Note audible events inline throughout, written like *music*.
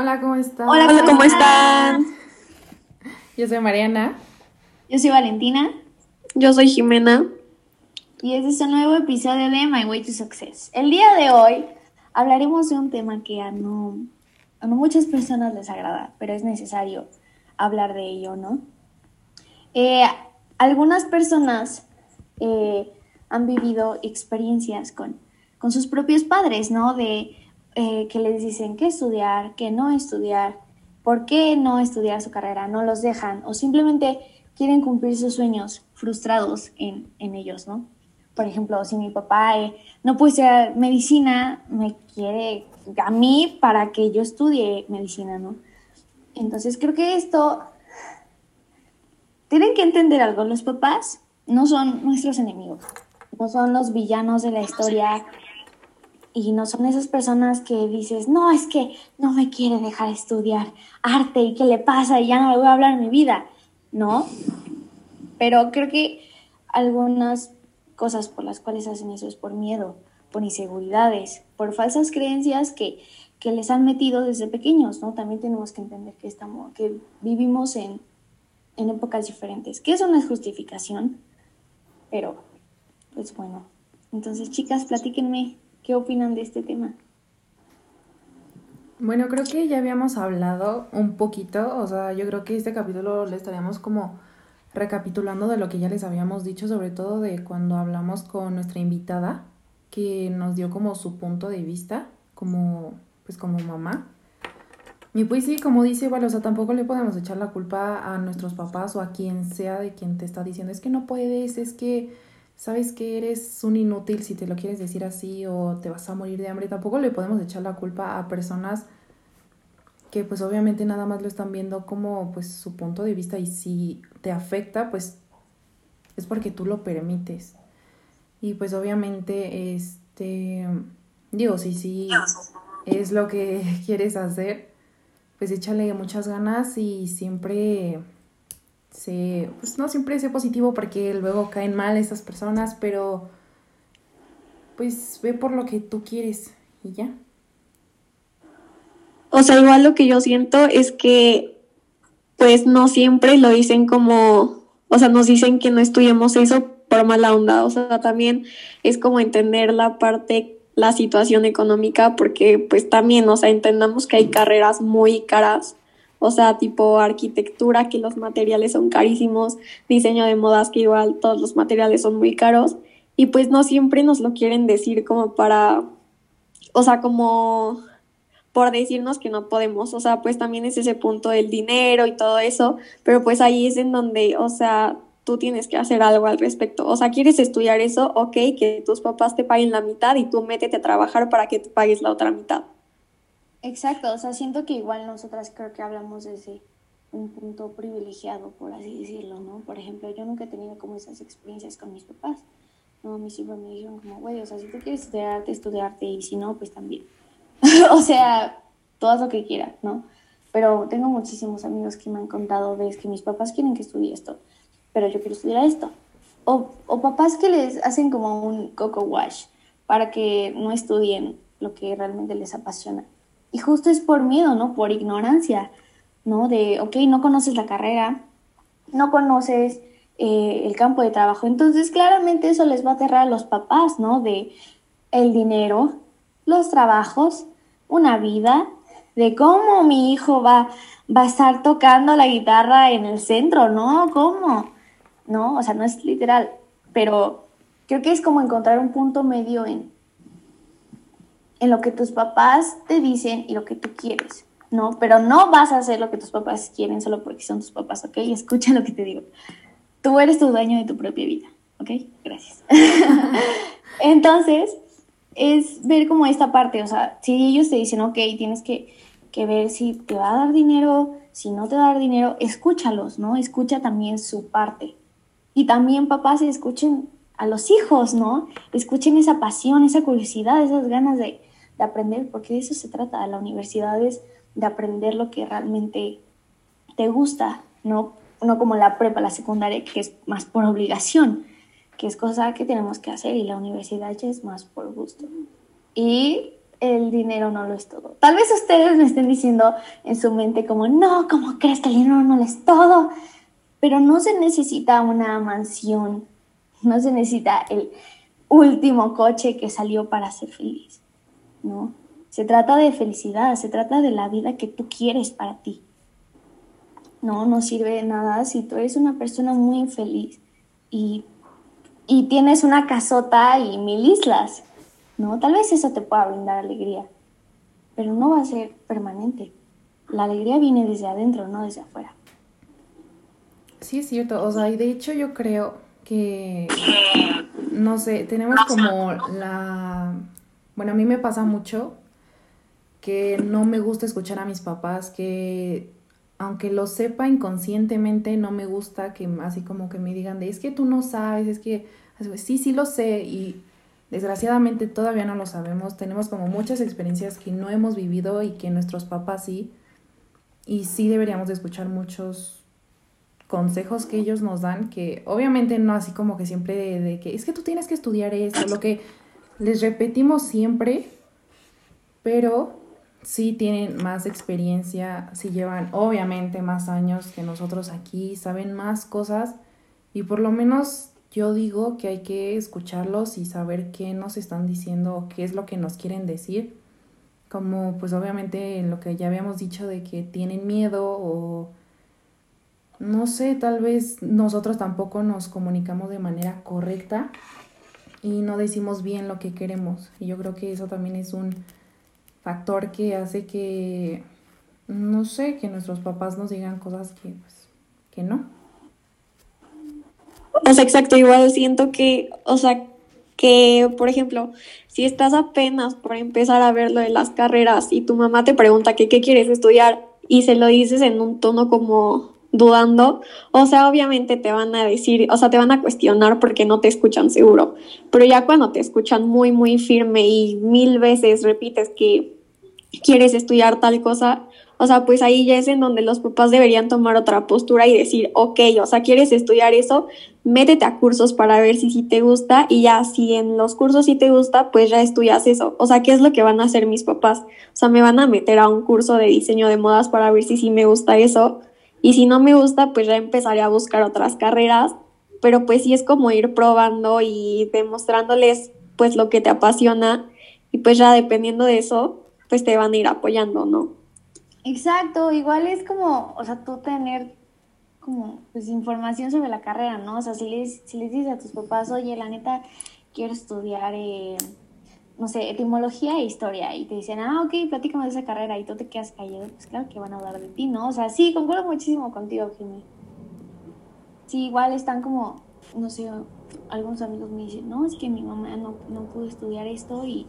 Hola, ¿cómo están? Hola, ¿cómo están? Yo soy Mariana. Yo soy Valentina. Yo soy Jimena. Y este es un nuevo episodio de My Way to Success. El día de hoy hablaremos de un tema que a no, a no muchas personas les agrada, pero es necesario hablar de ello, ¿no? Eh, algunas personas eh, han vivido experiencias con, con sus propios padres, ¿no? De eh, que les dicen qué estudiar, qué no estudiar, por qué no estudiar su carrera, no los dejan o simplemente quieren cumplir sus sueños frustrados en, en ellos, ¿no? Por ejemplo, si mi papá eh, no puede ser medicina, me quiere a mí para que yo estudie medicina, ¿no? Entonces creo que esto tienen que entender algo, los papás no son nuestros enemigos, no son los villanos de la historia y no son esas personas que dices, no, es que no me quiere dejar estudiar arte y qué le pasa y ya no le voy a hablar en mi vida, ¿no? Pero creo que algunas cosas por las cuales hacen eso es por miedo, por inseguridades, por falsas creencias que, que les han metido desde pequeños, ¿no? También tenemos que entender que, estamos, que vivimos en, en épocas diferentes, que eso no es justificación, pero pues bueno. Entonces, chicas, platíquenme ¿Qué opinan de este tema? Bueno, creo que ya habíamos hablado un poquito, o sea, yo creo que este capítulo le estaríamos como recapitulando de lo que ya les habíamos dicho, sobre todo de cuando hablamos con nuestra invitada, que nos dio como su punto de vista, como, pues como mamá. Y pues sí, como dice, igual, o sea, tampoco le podemos echar la culpa a nuestros papás o a quien sea de quien te está diciendo, es que no puedes, es que sabes que eres un inútil si te lo quieres decir así o te vas a morir de hambre. Tampoco le podemos echar la culpa a personas que pues obviamente nada más lo están viendo como pues su punto de vista y si te afecta pues es porque tú lo permites. Y pues obviamente este digo, si sí es lo que *laughs* quieres hacer, pues échale muchas ganas y siempre se, pues no siempre sea positivo porque luego caen mal esas personas, pero pues ve por lo que tú quieres y ya. O sea, igual lo que yo siento es que pues no siempre lo dicen como, o sea, nos dicen que no estudiemos eso por mala onda, o sea, también es como entender la parte, la situación económica, porque pues también, o sea, entendamos que hay carreras muy caras o sea, tipo arquitectura, que los materiales son carísimos, diseño de modas, que igual todos los materiales son muy caros, y pues no siempre nos lo quieren decir como para, o sea, como por decirnos que no podemos, o sea, pues también es ese punto del dinero y todo eso, pero pues ahí es en donde, o sea, tú tienes que hacer algo al respecto. O sea, quieres estudiar eso, ok, que tus papás te paguen la mitad y tú métete a trabajar para que te pagues la otra mitad. Exacto, o sea, siento que igual nosotras creo que hablamos desde un punto privilegiado, por así decirlo, ¿no? Por ejemplo, yo nunca he tenido como esas experiencias con mis papás, ¿no? Mí siempre me dijeron como, güey, o sea, si tú quieres estudiarte, estudiarte, y si no, pues también. *laughs* o sea, todo lo que quieras, ¿no? Pero tengo muchísimos amigos que me han contado, ves, que mis papás quieren que estudie esto, pero yo quiero estudiar esto. O, o papás que les hacen como un coco wash para que no estudien lo que realmente les apasiona. Y justo es por miedo, ¿no? Por ignorancia, ¿no? De, ok, no conoces la carrera, no conoces eh, el campo de trabajo. Entonces, claramente eso les va a aterrar a los papás, ¿no? De el dinero, los trabajos, una vida, de cómo mi hijo va, va a estar tocando la guitarra en el centro, ¿no? ¿Cómo? No, o sea, no es literal, pero creo que es como encontrar un punto medio en en lo que tus papás te dicen y lo que tú quieres, ¿no? Pero no vas a hacer lo que tus papás quieren solo porque son tus papás, ¿ok? *laughs* Escucha lo que te digo. Tú eres tu dueño de tu propia vida, ¿ok? Gracias. *laughs* Entonces, es ver como esta parte, o sea, si ellos te dicen, ok, tienes que, que ver si te va a dar dinero, si no te va a dar dinero, escúchalos, ¿no? Escucha también su parte. Y también papás escuchen a los hijos, ¿no? Escuchen esa pasión, esa curiosidad, esas ganas de, de aprender, porque de eso se trata. La universidad es de aprender lo que realmente te gusta, no, no como la prepa, la secundaria, que es más por obligación, que es cosa que tenemos que hacer, y la universidad ya es más por gusto. Y el dinero no lo es todo. Tal vez ustedes me estén diciendo en su mente como, no, ¿cómo crees que el dinero no lo es todo? Pero no se necesita una mansión, no se necesita el último coche que salió para ser feliz, ¿no? Se trata de felicidad, se trata de la vida que tú quieres para ti. No, no sirve de nada si tú eres una persona muy infeliz y, y tienes una casota y mil islas, ¿no? Tal vez eso te pueda brindar alegría, pero no va a ser permanente. La alegría viene desde adentro, no desde afuera. Sí, es cierto. O sea, y de hecho yo creo que, no sé, tenemos como la... Bueno, a mí me pasa mucho que no me gusta escuchar a mis papás, que aunque lo sepa inconscientemente, no me gusta que así como que me digan de, es que tú no sabes, es que, sí, sí lo sé y desgraciadamente todavía no lo sabemos, tenemos como muchas experiencias que no hemos vivido y que nuestros papás sí, y sí deberíamos de escuchar muchos consejos que ellos nos dan, que obviamente no así como que siempre de, que es que tú tienes que estudiar esto, lo que les repetimos siempre, pero sí tienen más experiencia, sí llevan obviamente más años que nosotros aquí, saben más cosas y por lo menos yo digo que hay que escucharlos y saber qué nos están diciendo qué es lo que nos quieren decir. Como pues obviamente lo que ya habíamos dicho de que tienen miedo o no sé, tal vez nosotros tampoco nos comunicamos de manera correcta y no decimos bien lo que queremos. Y yo creo que eso también es un factor que hace que, no sé, que nuestros papás nos digan cosas que, pues, que no. O sea, exacto, igual siento que, o sea, que, por ejemplo, si estás apenas por empezar a ver lo de las carreras y tu mamá te pregunta que qué quieres estudiar y se lo dices en un tono como dudando, o sea, obviamente te van a decir, o sea, te van a cuestionar porque no te escuchan seguro, pero ya cuando te escuchan muy, muy firme y mil veces repites que quieres estudiar tal cosa, o sea, pues ahí ya es en donde los papás deberían tomar otra postura y decir, ok, o sea, quieres estudiar eso, métete a cursos para ver si sí te gusta y ya si en los cursos sí te gusta, pues ya estudias eso. O sea, ¿qué es lo que van a hacer mis papás? O sea, me van a meter a un curso de diseño de modas para ver si sí me gusta eso y si no me gusta, pues ya empezaré a buscar otras carreras, pero pues sí es como ir probando y demostrándoles pues lo que te apasiona y pues ya dependiendo de eso, pues te van a ir apoyando, ¿no? Exacto, igual es como, o sea, tú tener como pues información sobre la carrera, ¿no? O sea, si les, si les dices a tus papás, oye, la neta, quiero estudiar, eh, no sé, etimología e historia, y te dicen, ah, ok, platícame de esa carrera, y tú te quedas callado, pues claro que van a hablar de ti, ¿no? O sea, sí, concuerdo muchísimo contigo, Jimmy. Sí, igual están como, no sé, algunos amigos me dicen, no, es que mi mamá no, no pudo estudiar esto y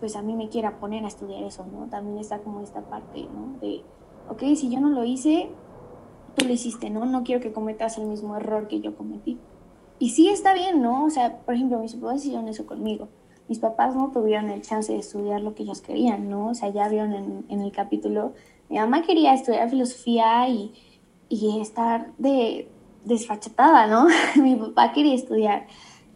pues a mí me quiera poner a estudiar eso, ¿no? También está como esta parte, ¿no? De, ok, si yo no lo hice, tú lo hiciste, ¿no? No quiero que cometas el mismo error que yo cometí. Y sí está bien, ¿no? O sea, por ejemplo, mis papás hicieron eso conmigo. Mis papás no tuvieron el chance de estudiar lo que ellos querían, ¿no? O sea, ya vieron en, el capítulo, mi mamá quería estudiar filosofía y, y estar de desfachatada, ¿no? *laughs* Mi papá quería estudiar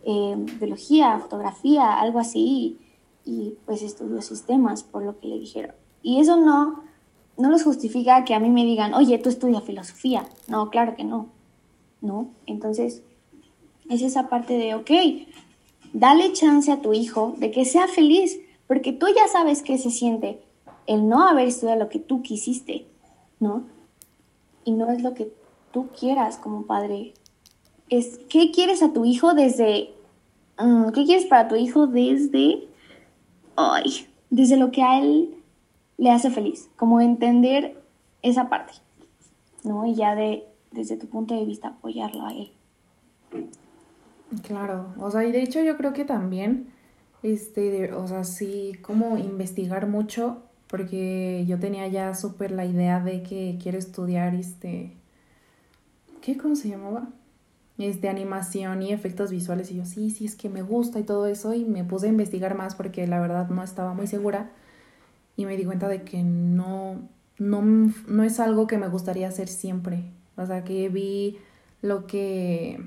eh, biología, fotografía, algo así y pues estudió sistemas por lo que le dijeron. Y eso no, no los justifica que a mí me digan, oye, tú estudias filosofía. No, claro que no. ¿No? Entonces, es esa parte de, ok, dale chance a tu hijo de que sea feliz, porque tú ya sabes qué se siente el no haber estudiado lo que tú quisiste, ¿no? Y no es lo que tú quieras como padre. Es, ¿qué quieres a tu hijo desde... Mm, ¿Qué quieres para tu hijo desde ay, desde lo que a él le hace feliz, como entender esa parte, ¿no? Y ya de, desde tu punto de vista, apoyarlo a él. Claro, o sea, y de hecho yo creo que también, este, o sea, sí, como investigar mucho, porque yo tenía ya súper la idea de que quiero estudiar, este, ¿qué, cómo se llamaba? de animación y efectos visuales y yo sí, sí, es que me gusta y todo eso y me puse a investigar más porque la verdad no estaba muy segura y me di cuenta de que no, no, no es algo que me gustaría hacer siempre. O sea, que vi lo que...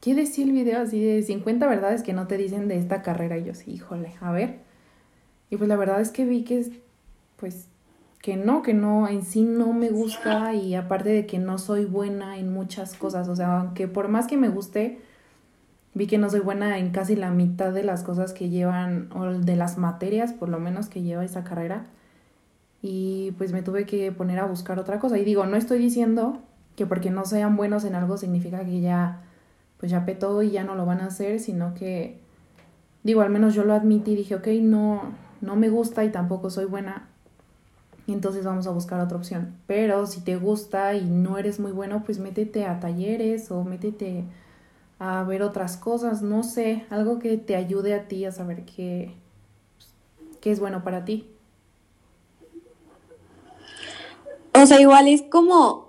¿Qué decía el video así de 50 verdades que no te dicen de esta carrera? Y yo sí, híjole, a ver. Y pues la verdad es que vi que, pues, que no, que no, en sí no me gusta y aparte de que no soy buena en muchas cosas, o sea, aunque por más que me guste, vi que no soy buena en casi la mitad de las cosas que llevan, o de las materias por lo menos que lleva esa carrera. Y pues me tuve que poner a buscar otra cosa. Y digo, no estoy diciendo que porque no sean buenos en algo significa que ya, pues ya petó y ya no lo van a hacer, sino que, digo, al menos yo lo admití dije, ok, no, no me gusta y tampoco soy buena. Y entonces vamos a buscar otra opción. Pero si te gusta y no eres muy bueno, pues métete a talleres o métete a ver otras cosas, no sé, algo que te ayude a ti a saber qué, qué es bueno para ti. O sea, igual es como,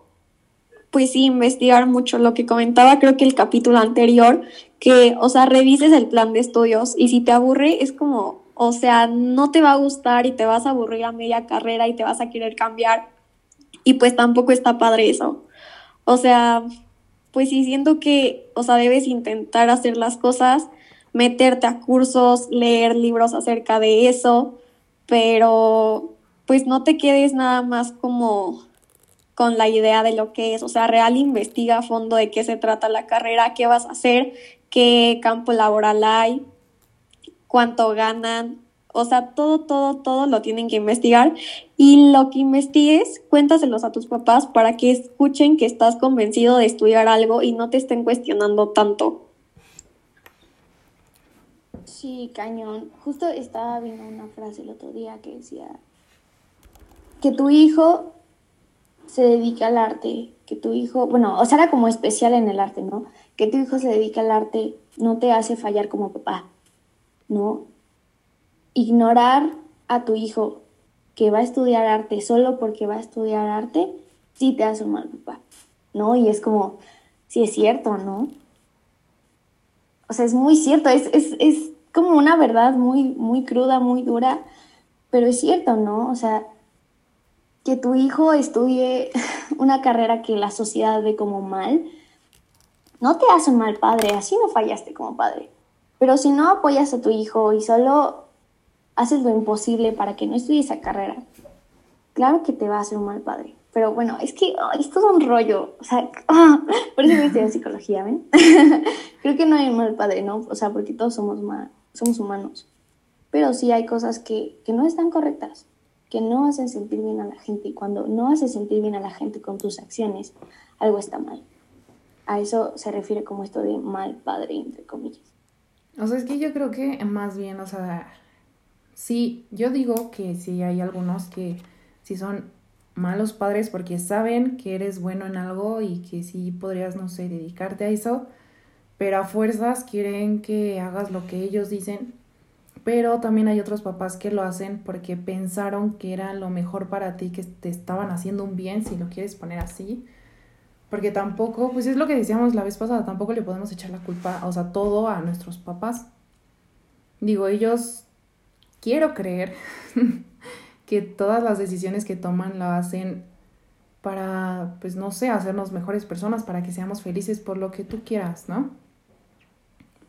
pues sí, investigar mucho lo que comentaba, creo que el capítulo anterior, que, o sea, revises el plan de estudios y si te aburre, es como, o sea, no te va a gustar y te vas a aburrir a media carrera y te vas a querer cambiar y pues tampoco está padre eso. O sea, pues sí siento que, o sea, debes intentar hacer las cosas, meterte a cursos, leer libros acerca de eso, pero pues no te quedes nada más como con la idea de lo que es, o sea, real investiga a fondo de qué se trata la carrera, qué vas a hacer, qué campo laboral hay, cuánto ganan, o sea, todo, todo, todo lo tienen que investigar y lo que investigues, cuéntaselos a tus papás para que escuchen que estás convencido de estudiar algo y no te estén cuestionando tanto. Sí, cañón. Justo estaba viendo una frase el otro día que decía que tu hijo se dedica al arte, que tu hijo, bueno, o sea, era como especial en el arte, ¿no? Que tu hijo se dedica al arte no te hace fallar como papá, ¿no? ignorar a tu hijo que va a estudiar arte solo porque va a estudiar arte, sí te hace mal papá, ¿no? Y es como, sí es cierto, ¿no? O sea, es muy cierto, es, es, es como una verdad muy, muy cruda, muy dura, pero es cierto, ¿no? O sea, que tu hijo estudie *laughs* una carrera que la sociedad ve como mal, no te hace un mal padre, así no fallaste como padre. Pero si no apoyas a tu hijo y solo haces lo imposible para que no estudie esa carrera, claro que te va a hacer un mal padre. Pero bueno, es que esto es un rollo. O sea, *laughs* por eso me estudié psicología, ¿ven? *laughs* Creo que no hay un mal padre, ¿no? O sea, porque todos somos, somos humanos. Pero sí hay cosas que, que no están correctas, que no hacen sentir bien a la gente. Y cuando no haces sentir bien a la gente con tus acciones, algo está mal. A eso se refiere como esto de mal padre, entre comillas. O sea, es que yo creo que más bien, o sea, Sí, yo digo que sí hay algunos que sí son malos padres porque saben que eres bueno en algo y que sí podrías, no sé, dedicarte a eso, pero a fuerzas quieren que hagas lo que ellos dicen. Pero también hay otros papás que lo hacen porque pensaron que era lo mejor para ti, que te estaban haciendo un bien, si lo quieres poner así. Porque tampoco, pues es lo que decíamos la vez pasada, tampoco le podemos echar la culpa, o sea, todo a nuestros papás. Digo, ellos quiero creer *laughs* que todas las decisiones que toman lo hacen para, pues no sé, hacernos mejores personas, para que seamos felices por lo que tú quieras, ¿no?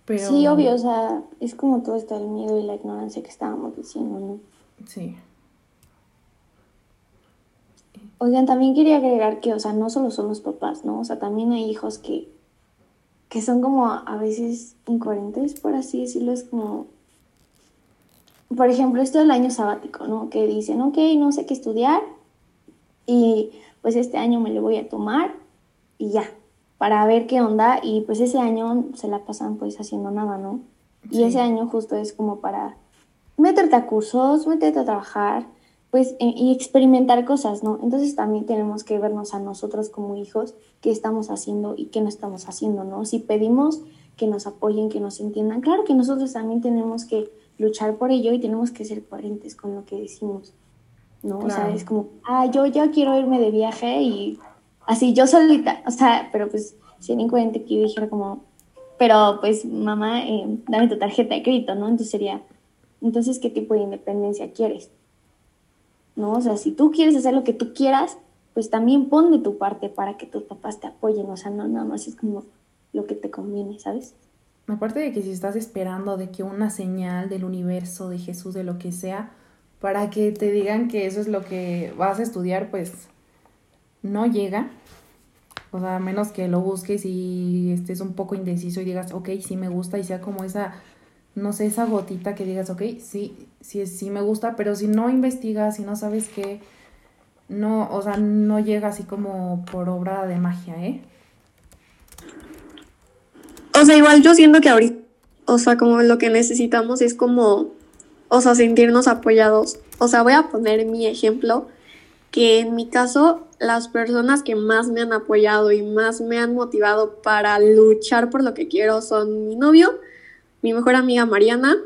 Pero... Sí, obvio, o sea, es como todo esto el miedo y la ignorancia que estábamos diciendo, ¿no? Sí. Oigan, también quería agregar que, o sea, no solo son los papás, ¿no? O sea, también hay hijos que, que son como a veces incoherentes, por así decirlo, es como, por ejemplo, esto del año sabático, ¿no? Que dicen, ok, no sé qué estudiar y pues este año me lo voy a tomar y ya, para ver qué onda y pues ese año se la pasan pues haciendo nada, ¿no? Y ese año justo es como para meterte a cursos, meterte a trabajar, pues e, y experimentar cosas, ¿no? Entonces también tenemos que vernos a nosotros como hijos qué estamos haciendo y qué no estamos haciendo, ¿no? Si pedimos que nos apoyen, que nos entiendan, claro que nosotros también tenemos que luchar por ello y tenemos que ser coherentes con lo que decimos, ¿no? O sea, es como, ah, yo ya quiero irme de viaje y así yo solita, o sea, pero pues sería incoherente que yo dijera como, pero pues mamá, eh, dame tu tarjeta de crédito, ¿no? Entonces sería, entonces, ¿qué tipo de independencia quieres? ¿No? O sea, si tú quieres hacer lo que tú quieras, pues también pon de tu parte para que tus papás te apoyen, o sea, no nada más es como lo que te conviene, ¿sabes? Aparte de que si estás esperando de que una señal del universo, de Jesús, de lo que sea, para que te digan que eso es lo que vas a estudiar, pues no llega. O sea, a menos que lo busques y estés un poco indeciso y digas, ok, sí me gusta y sea como esa, no sé, esa gotita que digas, ok, sí, sí, sí me gusta, pero si no investigas, si no sabes qué, no, o sea, no llega así como por obra de magia, ¿eh? O sea, igual yo siento que ahorita, o sea, como lo que necesitamos es como, o sea, sentirnos apoyados. O sea, voy a poner mi ejemplo, que en mi caso, las personas que más me han apoyado y más me han motivado para luchar por lo que quiero son mi novio, mi mejor amiga Mariana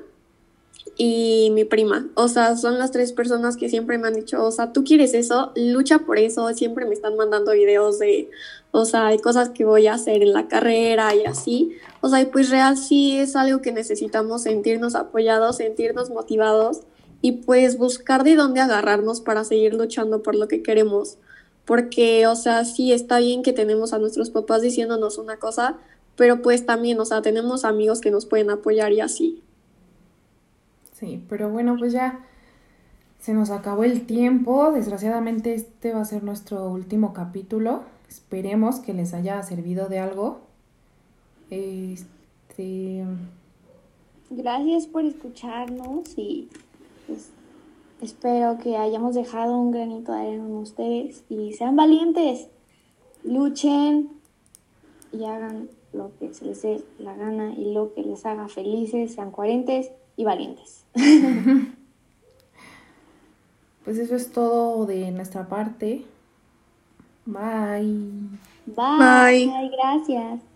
y mi prima. O sea, son las tres personas que siempre me han dicho, o sea, tú quieres eso, lucha por eso, siempre me están mandando videos de, o sea, hay cosas que voy a hacer en la carrera y así. O sea, y pues real sí es algo que necesitamos sentirnos apoyados, sentirnos motivados y pues buscar de dónde agarrarnos para seguir luchando por lo que queremos. Porque, o sea, sí está bien que tenemos a nuestros papás diciéndonos una cosa, pero pues también, o sea, tenemos amigos que nos pueden apoyar y así. Sí, pero bueno, pues ya se nos acabó el tiempo. Desgraciadamente este va a ser nuestro último capítulo. Esperemos que les haya servido de algo. Este... Gracias por escucharnos y pues, espero que hayamos dejado un granito de arena en ustedes y sean valientes, luchen y hagan lo que se les dé la gana y lo que les haga felices, sean coherentes y valientes. *laughs* pues eso es todo de nuestra parte. Bye. Bye. Bye. Gracias.